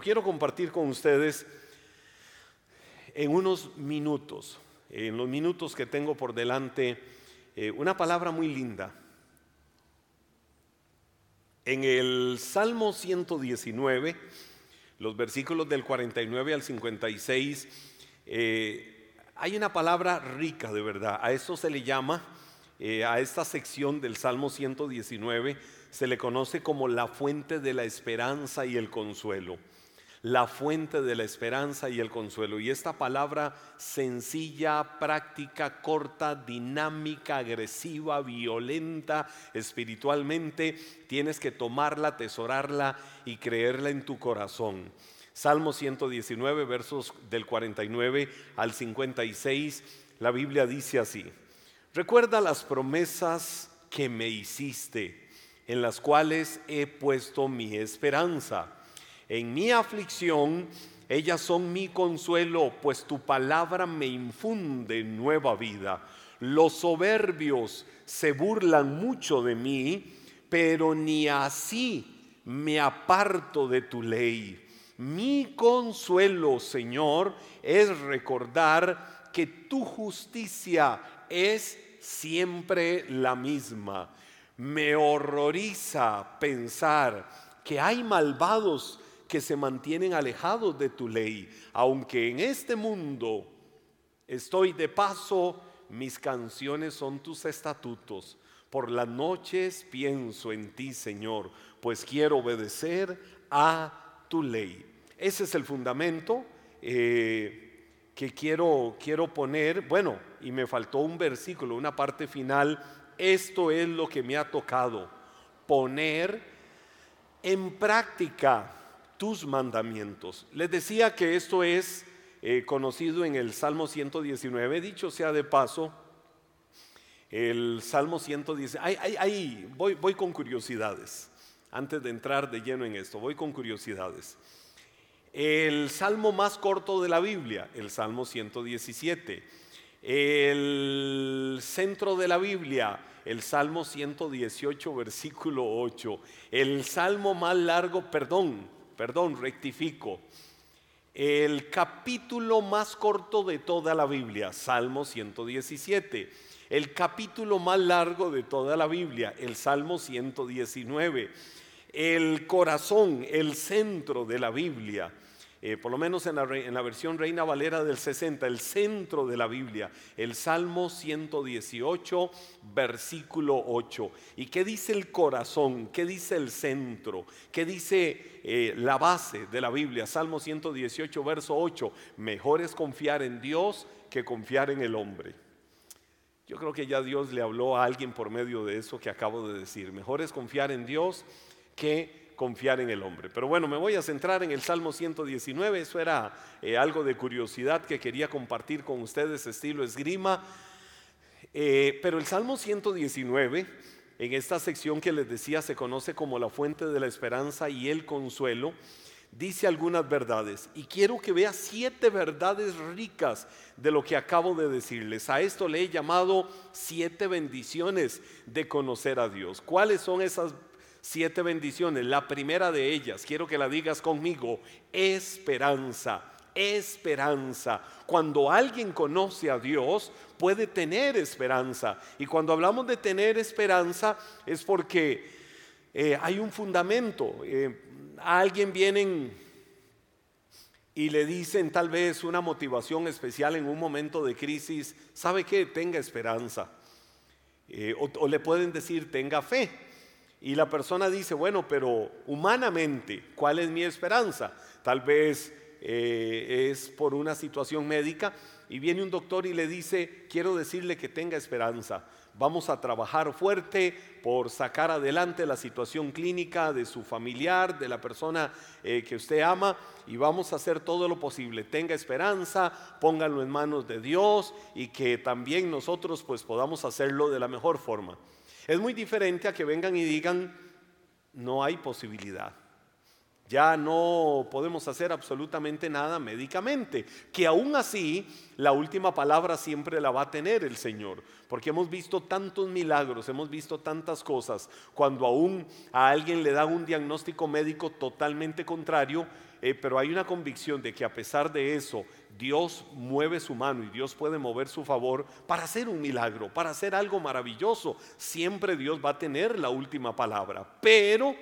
quiero compartir con ustedes en unos minutos, en los minutos que tengo por delante, eh, una palabra muy linda. En el Salmo 119, los versículos del 49 al 56, eh, hay una palabra rica de verdad. A eso se le llama, eh, a esta sección del Salmo 119, se le conoce como la fuente de la esperanza y el consuelo la fuente de la esperanza y el consuelo. Y esta palabra sencilla, práctica, corta, dinámica, agresiva, violenta espiritualmente, tienes que tomarla, atesorarla y creerla en tu corazón. Salmo 119, versos del 49 al 56, la Biblia dice así, recuerda las promesas que me hiciste, en las cuales he puesto mi esperanza en mi aflicción, ellas son mi consuelo, pues tu palabra me infunde nueva vida. Los soberbios se burlan mucho de mí, pero ni así me aparto de tu ley. Mi consuelo, Señor, es recordar que tu justicia es siempre la misma. Me horroriza pensar que hay malvados que se mantienen alejados de tu ley. Aunque en este mundo estoy de paso, mis canciones son tus estatutos. Por las noches pienso en ti, Señor, pues quiero obedecer a tu ley. Ese es el fundamento eh, que quiero, quiero poner. Bueno, y me faltó un versículo, una parte final. Esto es lo que me ha tocado, poner en práctica tus mandamientos. Les decía que esto es eh, conocido en el Salmo 119, dicho sea de paso, el Salmo 110, ahí, voy, voy con curiosidades, antes de entrar de lleno en esto, voy con curiosidades. El salmo más corto de la Biblia, el Salmo 117. El centro de la Biblia, el Salmo 118, versículo 8. El salmo más largo, perdón, perdón, rectifico. El capítulo más corto de toda la Biblia, Salmo 117. El capítulo más largo de toda la Biblia, el Salmo 119. El corazón, el centro de la Biblia, eh, por lo menos en la, versión Reina Valera del 60, el centro de la Biblia, el Salmo 118, versículo 8. ¿Y qué dice el corazón? ¿Qué dice el centro? ¿Qué dice eh, la base de la Biblia? Salmo 118, verso 8. Mejor es confiar en Dios que confiar en el hombre. Yo creo que ya Dios le habló a alguien por medio de eso que acabo de decir. Mejor es confiar en Dios que confiar en el hombre. Pero bueno, me voy a centrar en el Salmo 119, eso era eh, algo de curiosidad que quería compartir con ustedes, estilo esgrima. Eh, pero el Salmo 119, en esta sección que les decía, se conoce como la fuente de la esperanza y el consuelo, dice algunas verdades. Y quiero que vea siete verdades ricas de lo que acabo de decirles. A esto le he llamado siete bendiciones de conocer a Dios. ¿Cuáles son esas siete bendiciones. La primera de ellas, quiero que la digas conmigo, esperanza. Esperanza. Cuando alguien conoce a Dios, puede tener esperanza. Y cuando hablamos de tener esperanza, es porque eh, hay un fundamento. Eh, a alguien vienen y le dicen tal vez una motivación especial en un momento de crisis, ¿sabe que Tenga esperanza. Eh, o, le pueden decir, tenga fe. Y la persona dice, bueno, pero humanamente, ¿cuál es mi esperanza? Tal vez eh, es por una situación médica y viene un doctor y le dice, quiero decirle que tenga esperanza. Vamos a trabajar fuerte por sacar adelante la situación clínica de su familiar, de la persona eh, que usted ama, y vamos a hacer todo lo posible. Tenga esperanza, pónganlo en manos de Dios y que también nosotros pues podamos hacerlo de la mejor forma. Es muy diferente a que vengan y digan, no hay posibilidad. Ya no podemos hacer absolutamente nada médicamente, que aún así la última palabra siempre la va a tener el Señor, porque hemos visto tantos milagros, hemos visto tantas cosas, cuando aún a alguien le dan un diagnóstico médico totalmente contrario, eh, pero hay una convicción de que a pesar de eso, Dios mueve su mano y Dios puede mover su favor para hacer un milagro, para hacer algo maravilloso. Siempre Dios va a tener la última palabra. Pero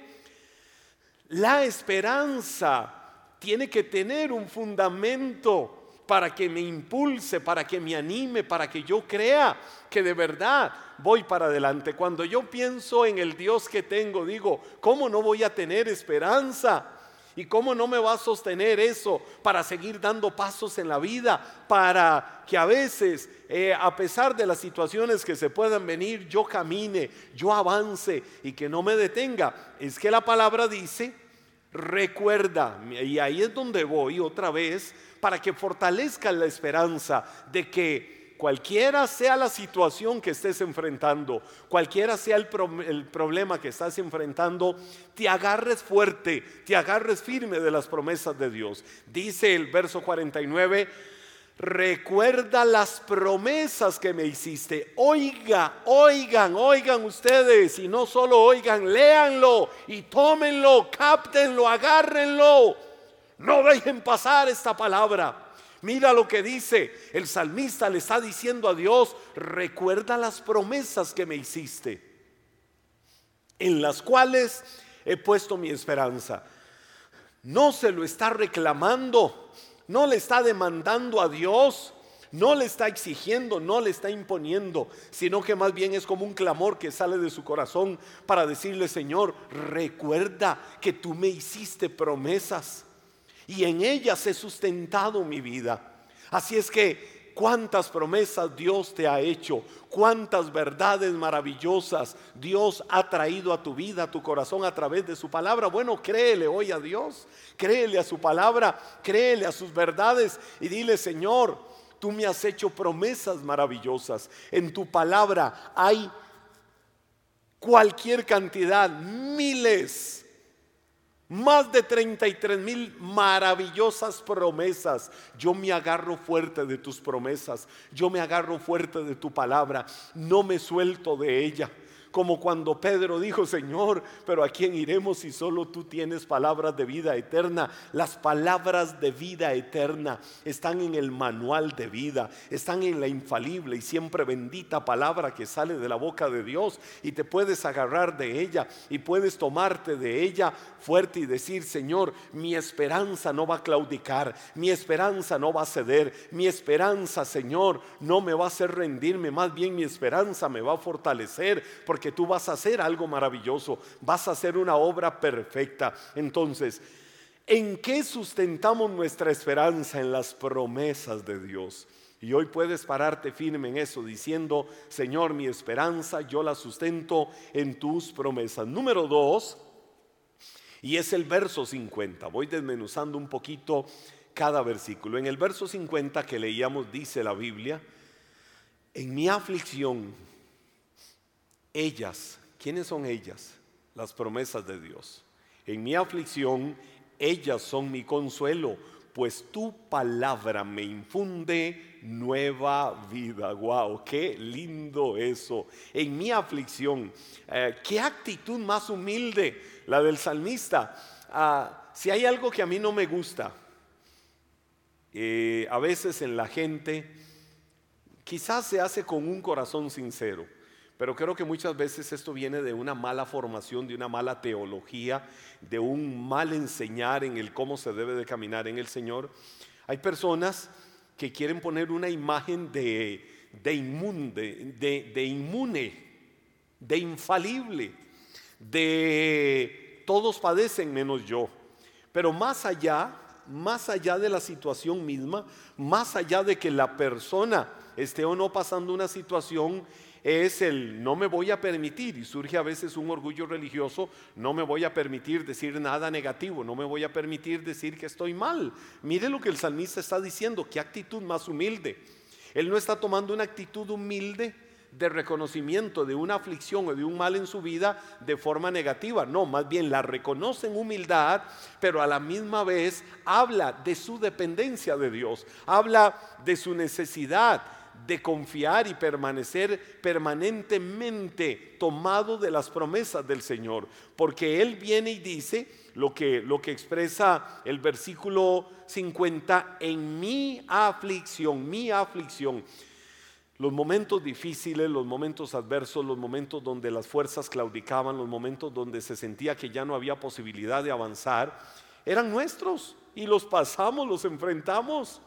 la esperanza tiene que tener un fundamento para que me impulse, para que me anime, para que yo crea que de verdad voy para adelante. Cuando yo pienso en el Dios que tengo, digo, ¿cómo no voy a tener esperanza? ¿Y cómo no me va a sostener eso para seguir dando pasos en la vida? Para que a veces, eh, a pesar de las situaciones que se puedan venir, yo camine, yo avance y que no me detenga. Es que la palabra dice, recuerda, y ahí es donde voy otra vez, para que fortalezca la esperanza de que cualquiera sea la situación que estés enfrentando, cualquiera sea el, problema que estás enfrentando, te agarres fuerte, te agarres firme de las promesas de Dios. Dice el verso 49, recuerda las promesas que me hiciste. Oiga, oigan, oigan ustedes, y no solo oigan, léanlo y tómenlo, cáptenlo, agárrenlo. No dejen pasar esta palabra. Mira lo que dice el salmista, le está diciendo a Dios, recuerda las promesas que me hiciste, en las cuales he puesto mi esperanza. No se lo está reclamando, no le está demandando a Dios, no le está exigiendo, no le está imponiendo, sino que más bien es como un clamor que sale de su corazón para decirle, Señor, recuerda que tú me hiciste promesas y en ellas he sustentado mi vida. Así es que cuántas promesas Dios te ha hecho, cuántas verdades maravillosas Dios ha traído a tu vida, a tu corazón a través de su palabra. Bueno, créele hoy a Dios, créele a su palabra, créele a sus verdades y dile, Señor, tú me has hecho promesas maravillosas. En tu palabra hay cualquier cantidad, miles más de 33 mil maravillosas promesas. Yo me agarro fuerte de tus promesas. Yo me agarro fuerte de tu palabra. No me suelto de ella como cuando Pedro dijo, Señor, pero ¿a quién iremos si solo tú tienes palabras de vida eterna? Las palabras de vida eterna están en el manual de vida, están en la infalible y siempre bendita palabra que sale de la boca de Dios y te puedes agarrar de ella y puedes tomarte de ella fuerte y decir, Señor, mi esperanza no va a claudicar, mi esperanza no va a ceder, mi esperanza, Señor, no me va a hacer rendirme, más bien mi esperanza me va a fortalecer tú vas a hacer algo maravilloso, vas a hacer una obra perfecta. Entonces, ¿en qué sustentamos nuestra esperanza? En las promesas de Dios. Y hoy puedes pararte firme en eso, diciendo, Señor, mi esperanza yo la sustento en tus promesas. Número dos, y es el verso 50. Voy desmenuzando un poquito cada versículo. En el verso 50 que leíamos dice la Biblia, en mi aflicción ellas, ¿quiénes son ellas? Las promesas de Dios. En mi aflicción, ellas son mi consuelo, pues tu palabra me infunde nueva vida. Wow, qué lindo eso. En mi aflicción, eh, qué actitud más humilde la del salmista. Ah, si hay algo que a mí no me gusta, eh, a veces en la gente, quizás se hace con un corazón sincero. Pero creo que muchas veces esto viene de una mala formación, de una mala teología, de un mal enseñar en el cómo se debe de caminar en el Señor. Hay personas que quieren poner una imagen de, de, de inmune, de infalible, de todos padecen menos yo. Pero más allá, más allá de la situación misma, más allá de que la persona esté o no pasando una situación es el no me voy a permitir, y surge a veces un orgullo religioso, no me voy a permitir decir nada negativo, no me voy a permitir decir que estoy mal. Mire lo que el salmista está diciendo, qué actitud más humilde. Él no está tomando una actitud humilde de reconocimiento de una aflicción o de un mal en su vida de forma negativa. No, más bien la reconoce en humildad, pero a la misma vez habla de su dependencia de Dios, habla de su necesidad, de confiar y permanecer permanentemente tomado de las promesas del Señor, porque Él viene y dice lo que, lo que expresa el versículo 50, en mi aflicción, mi aflicción. Los momentos difíciles, los momentos adversos, los momentos donde las fuerzas claudicaban, los momentos donde se sentía que ya no había posibilidad de avanzar, eran nuestros y los pasamos, los enfrentamos.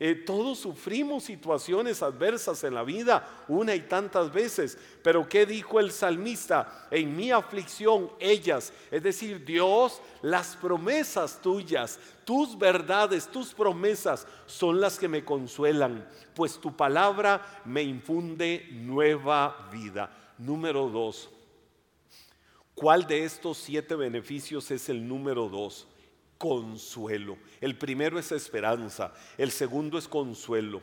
Eh, todos sufrimos situaciones adversas en la vida una y tantas veces, pero ¿qué dijo el salmista? En mi aflicción ellas, es decir, Dios, las promesas tuyas, tus verdades, tus promesas son las que me consuelan, pues tu palabra me infunde nueva vida. Número dos, ¿cuál de estos siete beneficios es el número dos? Consuelo. El primero es esperanza, el segundo es consuelo.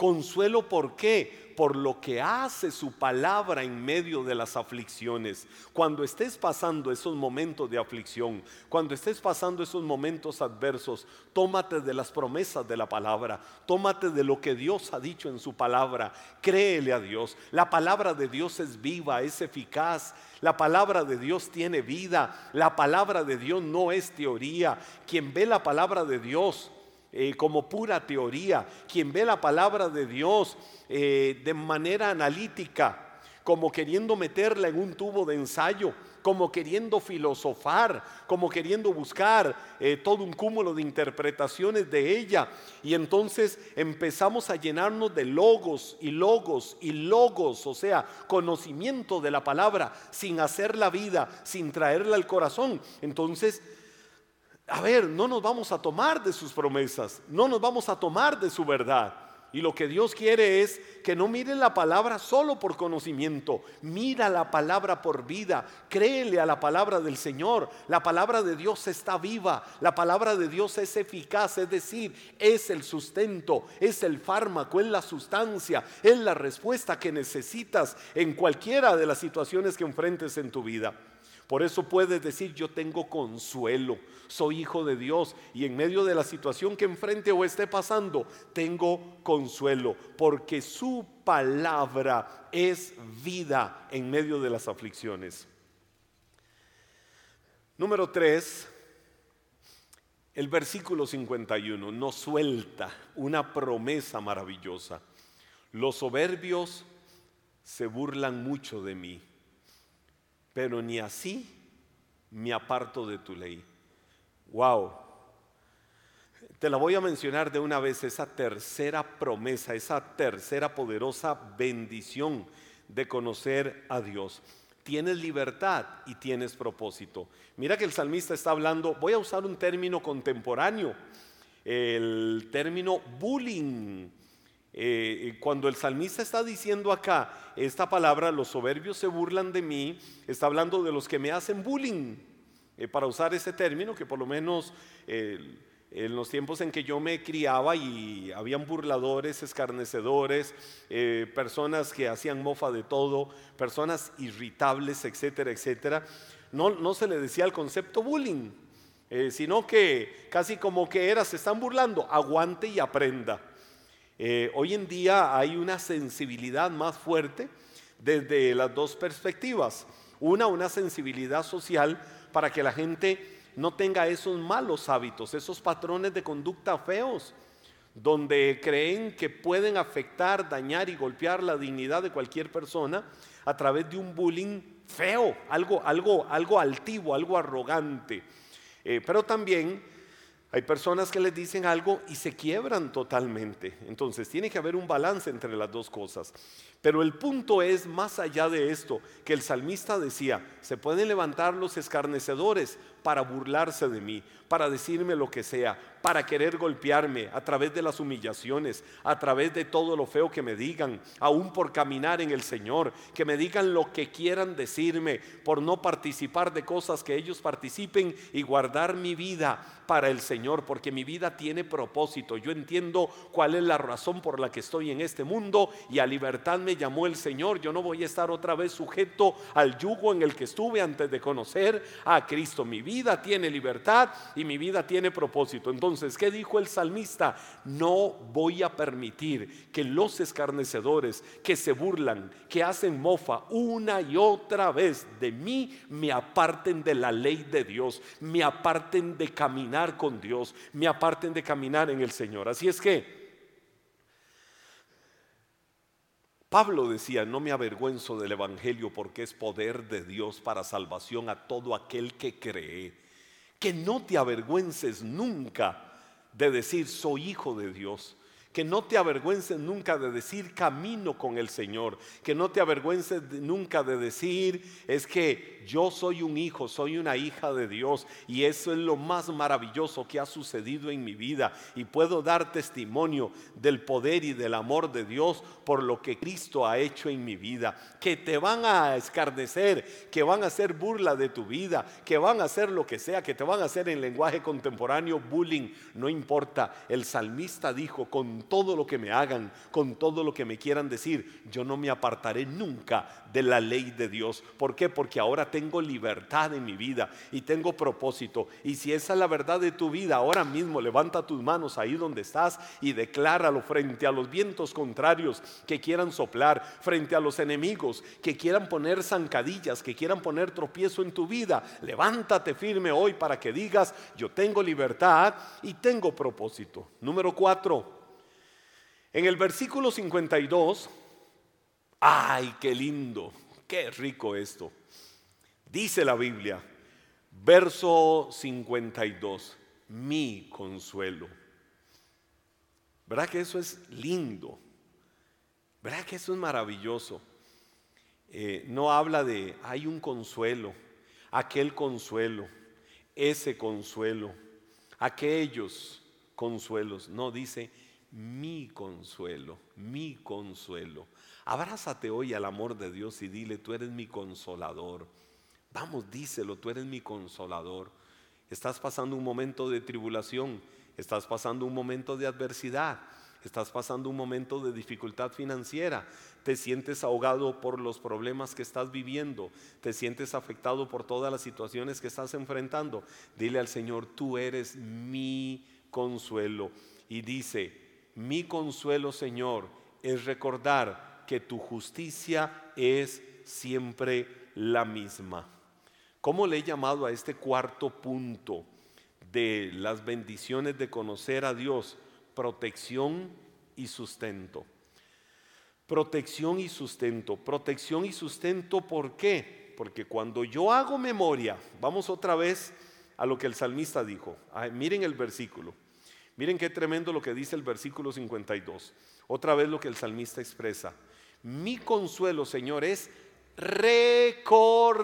Consuelo ¿por qué? Por lo que hace su palabra en medio de las aflicciones. Cuando estés pasando esos momentos de aflicción, cuando estés pasando esos momentos adversos, tómate de las promesas de la palabra, tómate de lo que Dios ha dicho en su palabra, créele a Dios. La palabra de Dios es viva, es eficaz, la palabra de Dios tiene vida. La palabra de Dios no es teoría. Quien ve la palabra de Dios eh, como pura teoría, quien ve la palabra de Dios eh, de manera analítica, como queriendo meterla en un tubo de ensayo, como queriendo filosofar, como queriendo buscar eh, todo un cúmulo de interpretaciones de ella. Y entonces empezamos a llenarnos de logos y logos y logos, o sea, conocimiento de la palabra, sin hacer la vida, sin traerla al corazón. Entonces, a ver, no nos vamos a tomar de sus promesas, no nos vamos a tomar de su verdad. Y lo que Dios quiere es que no miren la palabra solo por conocimiento, mira la palabra por vida, créele a la palabra del Señor. La palabra de Dios está viva, la palabra de Dios es eficaz, es decir, es el sustento, es el fármaco, es la sustancia, es la respuesta que necesitas en cualquiera de las situaciones que enfrentes en tu vida. Por eso puedes decir, yo tengo consuelo, soy hijo de Dios y en medio de la situación que enfrente o esté pasando, tengo consuelo, porque su palabra es vida en medio de las aflicciones. Número 3, el versículo 51 nos suelta una promesa maravillosa. Los soberbios se burlan mucho de mí pero ni así me aparto de tu ley. Wow. Te la voy a mencionar de una vez, esa tercera promesa, esa tercera poderosa bendición de conocer a Dios. Tienes libertad y tienes propósito. Mira que el salmista está hablando, voy a usar un término contemporáneo, el término bullying. Eh, cuando el salmista está diciendo acá esta palabra, los soberbios se burlan de mí, está hablando de los que me hacen bullying, eh, para usar ese término que por lo menos en los tiempos en que yo me criaba y habían burladores, escarnecedores, eh, personas que hacían mofa de todo, personas irritables, etcétera, etcétera, no, no se le decía el concepto bullying, sino que casi como que era, se están burlando, aguante y aprenda. Eh, hoy en día hay una sensibilidad más fuerte desde las dos perspectivas. Una, una sensibilidad social para que la gente no tenga esos malos hábitos, esos patrones de conducta feos, donde creen que pueden afectar, dañar y golpear la dignidad de cualquier persona a través de un bullying feo, algo, algo, algo altivo, algo arrogante. Eh, pero también hay personas que les dicen algo y se quiebran totalmente. Entonces tiene que haber un balance entre las dos cosas. Pero el punto es, más allá de esto, que el salmista decía, se pueden levantar los escarnecedores para burlarse de mí, para decirme lo que sea, para querer golpearme a través de las humillaciones, a través de todo lo feo que me digan, aún por caminar en el Señor, que me digan lo que quieran decirme, por no participar de cosas que ellos participen y guardar mi vida para el Señor porque mi vida tiene propósito. Yo entiendo cuál es la razón por la que estoy en este mundo y a libertad me llamó el Señor. Yo no voy a estar otra vez sujeto al yugo en el que estuve antes de conocer a Cristo. Mi vida tiene libertad y mi vida tiene propósito. Entonces, ¿qué dijo el salmista? No voy a permitir que los escarnecedores que se burlan, que hacen mofa una y otra vez de mí, me aparten de la ley de Dios, me aparten de caminar con Dios, me aparten de caminar en el Señor. Así es que Pablo decía, no me avergüenzo del Evangelio porque es poder de Dios para salvación a todo aquel que cree. Que no te avergüences nunca de decir, soy hijo de Dios. Que no te avergüences nunca de decir camino con el Señor. Que no te avergüences nunca de decir es que yo soy un hijo, soy una hija de Dios. Y eso es lo más maravilloso que ha sucedido en mi vida. Y puedo dar testimonio del poder y del amor de Dios por lo que Cristo ha hecho en mi vida. Que te van a escarnecer, que van a hacer burla de tu vida, que van a hacer lo que sea, que te van a hacer en lenguaje contemporáneo bullying. No importa. El salmista dijo con todo lo que me hagan, con todo lo que me quieran decir, yo no me apartaré nunca de la ley de Dios. ¿Por qué? Porque ahora tengo libertad en mi vida y tengo propósito. Y si esa es la verdad de tu vida, ahora mismo levanta tus manos ahí donde estás y decláralo frente a los vientos contrarios que quieran soplar, frente a los enemigos que quieran poner zancadillas, que quieran poner tropiezo en tu vida. Levántate firme hoy para que digas, yo tengo libertad y tengo propósito. Número cuatro, en el versículo 52, ay, qué lindo, qué rico esto. Dice la Biblia, verso 52, mi consuelo. ¿Verdad que eso es lindo? ¿Verdad que eso es maravilloso? Eh, no habla de hay un consuelo, aquel consuelo, ese consuelo, aquellos consuelos. No, dice mi consuelo, mi consuelo. Abrázate hoy al amor de Dios y dile, tú eres mi consolador. Vamos, díselo, tú eres mi consolador. Estás pasando un momento de tribulación, estás pasando un momento de adversidad, estás pasando un momento de dificultad financiera, te sientes ahogado por los problemas que estás viviendo, te sientes afectado por todas las situaciones que estás enfrentando. Dile al Señor, tú eres mi consuelo. Y dice, mi consuelo, Señor, es recordar que tu justicia es siempre la misma. ¿Cómo le he llamado a este cuarto punto de las bendiciones de conocer a Dios? Protección y sustento. Protección y sustento. Protección y sustento, ¿por qué? Porque cuando yo hago memoria, vamos otra vez a lo que el salmista dijo. miren el versículo. Miren qué tremendo lo que dice el versículo 52. Otra vez lo que el salmista expresa. Mi consuelo, Señor, es recordar.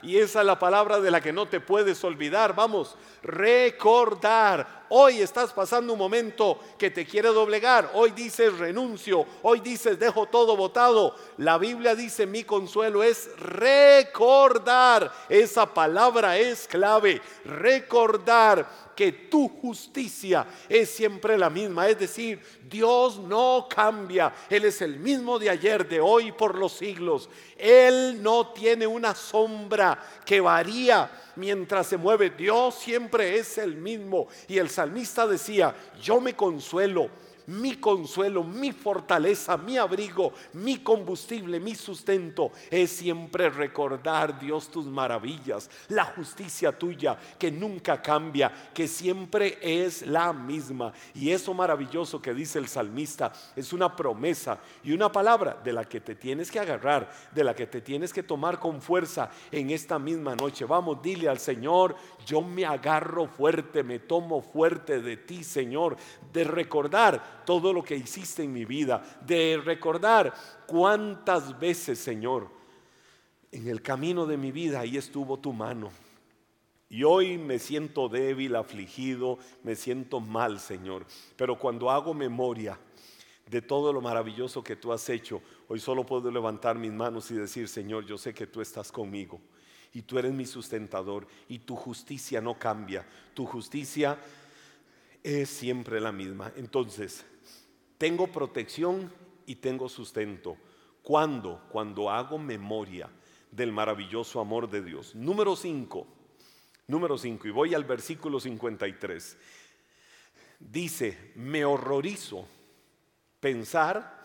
Y esa es la palabra de la que no te puedes olvidar. Vamos, recordar. Hoy estás pasando un momento que te quiere doblegar. Hoy dices renuncio. Hoy dices dejo todo votado. La Biblia dice mi consuelo es recordar. Esa palabra es clave. Recordar que tu justicia es siempre la misma. Es decir, Dios no cambia. Él es el mismo de ayer, de hoy, por los siglos. Él no tiene una sombra que varía mientras se mueve. Dios siempre es el mismo. Y el salmista decía, yo me consuelo mi consuelo, mi fortaleza, mi abrigo, mi combustible, mi sustento es siempre recordar, Dios, tus maravillas, la justicia tuya que nunca cambia, que siempre es la misma. Y eso maravilloso que dice el salmista es una promesa y una palabra de la que te tienes que agarrar, de la que te tienes que tomar con fuerza en esta misma noche. Vamos, dile al Señor, yo me agarro fuerte, me tomo fuerte de ti, Señor, de recordar todo lo que hiciste en mi vida, de recordar cuántas veces, Señor, en el camino de mi vida ahí estuvo tu mano. Y hoy me siento débil, afligido, me siento mal, Señor. Pero cuando hago memoria de todo lo maravilloso que tú has hecho, hoy solo puedo levantar mis manos y decir, Señor, yo sé que tú estás conmigo. y tú eres mi sustentador y tu justicia no cambia, tu justicia es siempre la misma. Entonces, tengo protección y tengo sustento. ¿Cuándo? Cuando hago memoria del maravilloso amor de Dios. Número 5, número 5, y voy al versículo 53. Dice, me horrorizo pensar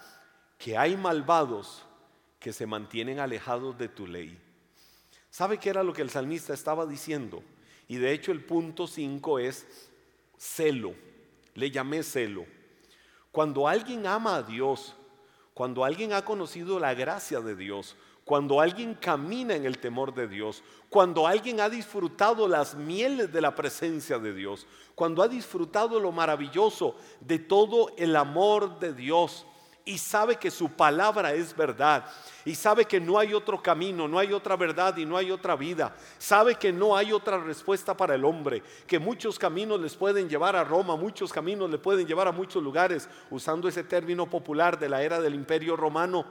que hay malvados que se mantienen alejados de tu ley. ¿Sabe qué era lo que el salmista estaba diciendo? Y de hecho el punto 5 es celo. Le llamé celo. Cuando alguien ama a Dios, cuando alguien ha conocido la gracia de Dios, cuando alguien camina en el temor de Dios, cuando alguien ha disfrutado las mieles de la presencia de Dios, cuando ha disfrutado lo maravilloso de todo el amor de Dios, y sabe que su palabra es verdad y sabe que no hay otro camino, no hay otra verdad y no hay otra vida. Sabe que no hay otra respuesta para el hombre, que muchos caminos les pueden llevar a Roma, muchos caminos le pueden llevar a muchos lugares, usando ese término popular de la era del imperio romano.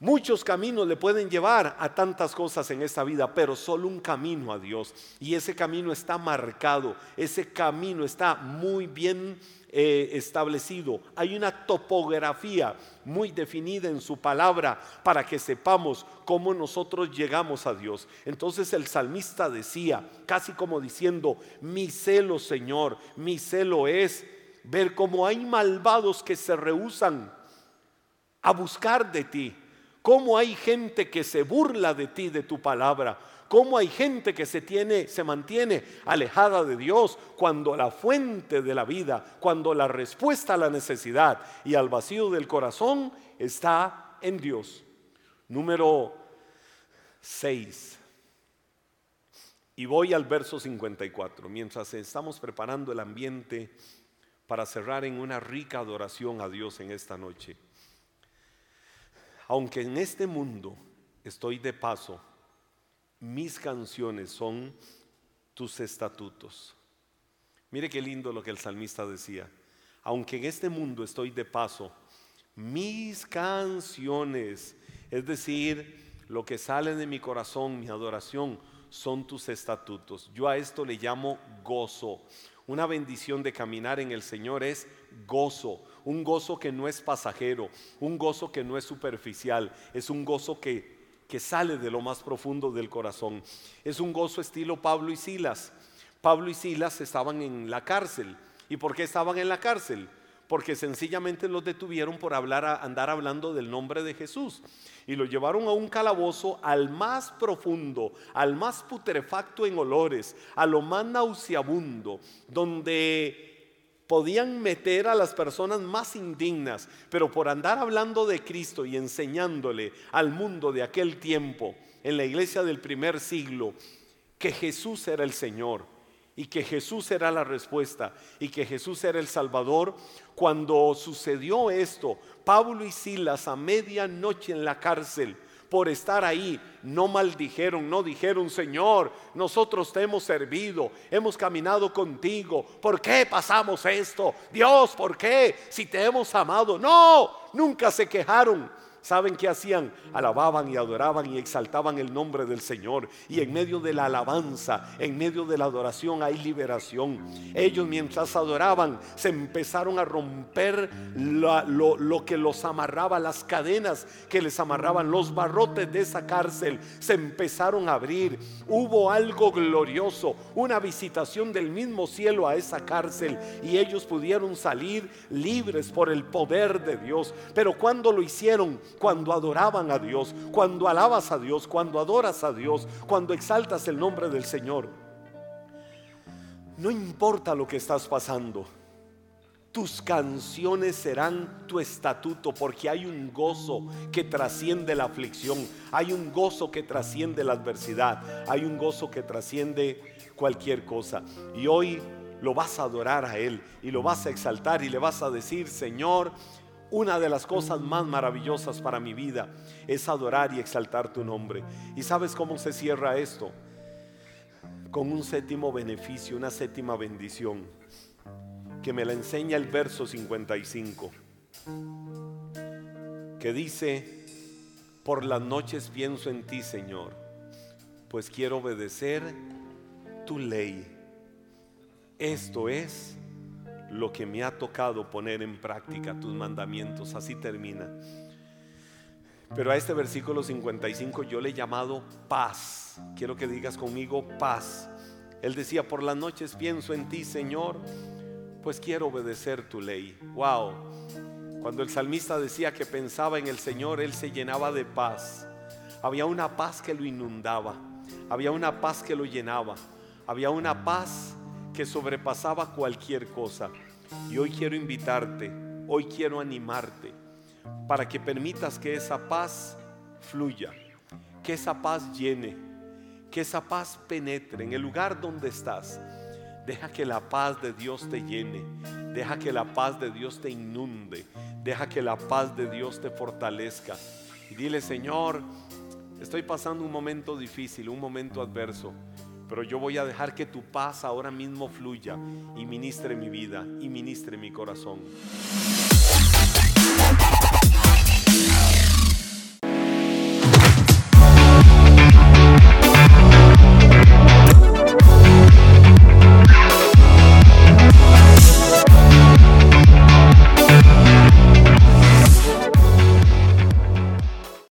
Muchos caminos le pueden llevar a tantas cosas en esta vida, pero solo un camino a Dios. Y ese camino está marcado, ese camino está muy bien eh, establecido. Hay una topografía muy definida en su palabra para que sepamos cómo nosotros llegamos a Dios. Entonces el salmista decía, casi como diciendo, mi celo Señor, mi celo es ver cómo hay malvados que se rehusan a buscar de ti cómo hay gente que se burla de ti, de tu palabra, cómo hay gente que se tiene, se mantiene alejada de Dios cuando la fuente de la vida, cuando la respuesta a la necesidad y al vacío del corazón está en Dios. Número 6. Y voy al verso 54, mientras estamos preparando el ambiente para cerrar en una rica adoración a Dios en esta noche aunque en este mundo estoy de paso, mis canciones son tus estatutos. Mire qué lindo lo que el salmista decía. Aunque en este mundo estoy de paso, mis canciones, es decir, lo que sale de mi corazón, mi adoración, son tus estatutos. Yo a esto le llamo gozo. Una bendición de caminar en el Señor es gozo un gozo que no es pasajero, un gozo que no es superficial, es un gozo que, que sale de lo más profundo del corazón. Es un gozo estilo Pablo y Silas. Pablo y Silas estaban en la cárcel. ¿Y por qué estaban en la cárcel? Porque sencillamente los detuvieron por andar hablando del nombre de Jesús. Y lo llevaron a un calabozo al más profundo, al más putrefacto en olores, a lo más nauseabundo, donde podían meter a las personas más indignas, pero por andar hablando de Cristo y enseñándole al mundo de aquel tiempo, en la iglesia del primer siglo, que Jesús era el Señor y que Jesús era la respuesta y que Jesús era el Salvador, cuando sucedió esto, Pablo y Silas a medianoche en la cárcel, por estar ahí, no maldijeron, no dijeron, Señor, nosotros te hemos servido, hemos caminado contigo, ¿por qué pasamos esto? Dios, ¿por qué? Si te hemos amado, no, nunca se quejaron, ¿Saben qué hacían? Alababan y adoraban y exaltaban el nombre del Señor. Y en medio de la alabanza, en medio de la adoración hay liberación. Ellos mientras adoraban se empezaron a romper lo, lo, que los amarraba, las cadenas que les amarraban, los barrotes de esa cárcel se empezaron a abrir. Hubo algo glorioso, una visitación del mismo cielo a esa cárcel y ellos pudieron salir libres por el poder de Dios. Pero cuando lo hicieron, cuando adoraban a Dios, cuando alabas a Dios, cuando adoras a Dios, cuando exaltas el nombre del Señor. No importa lo que estás pasando, tus canciones serán tu estatuto porque hay un gozo que trasciende la aflicción, hay un gozo que trasciende la adversidad, hay un gozo que trasciende cualquier cosa. Y hoy lo vas a adorar a Él y lo vas a exaltar y le vas a decir, Señor, una de las cosas más maravillosas para mi vida es adorar y exaltar tu nombre. ¿Y sabes cómo se cierra esto? Con un séptimo beneficio, una séptima bendición, que me la enseña el verso 55, que dice, por las noches pienso en ti, Señor. pues quiero obedecer tu ley. Esto es lo que me ha tocado poner en práctica, tus mandamientos. Así termina. Pero a este versículo 55 yo le he llamado paz. Quiero que digas conmigo paz. Él decía, por las noches pienso en ti, Señor, pues quiero obedecer tu ley. Wow. Cuando el salmista decía que pensaba en el Señor, él se llenaba de paz. Había una paz que lo inundaba. Había una paz que lo llenaba. Había una paz que sobrepasaba cualquier cosa. Y hoy quiero invitarte, hoy quiero animarte para que permitas que esa paz fluya, que esa paz llene, que esa paz penetre en el lugar donde estás. Deja que la paz de Dios te llene, deja que la paz de Dios te inunde, deja que la paz de Dios te fortalezca. Y dile, Señor, estoy pasando un momento difícil, un momento adverso, pero yo voy a dejar que tu paz ahora mismo fluya y ministre mi vida y ministre mi corazón.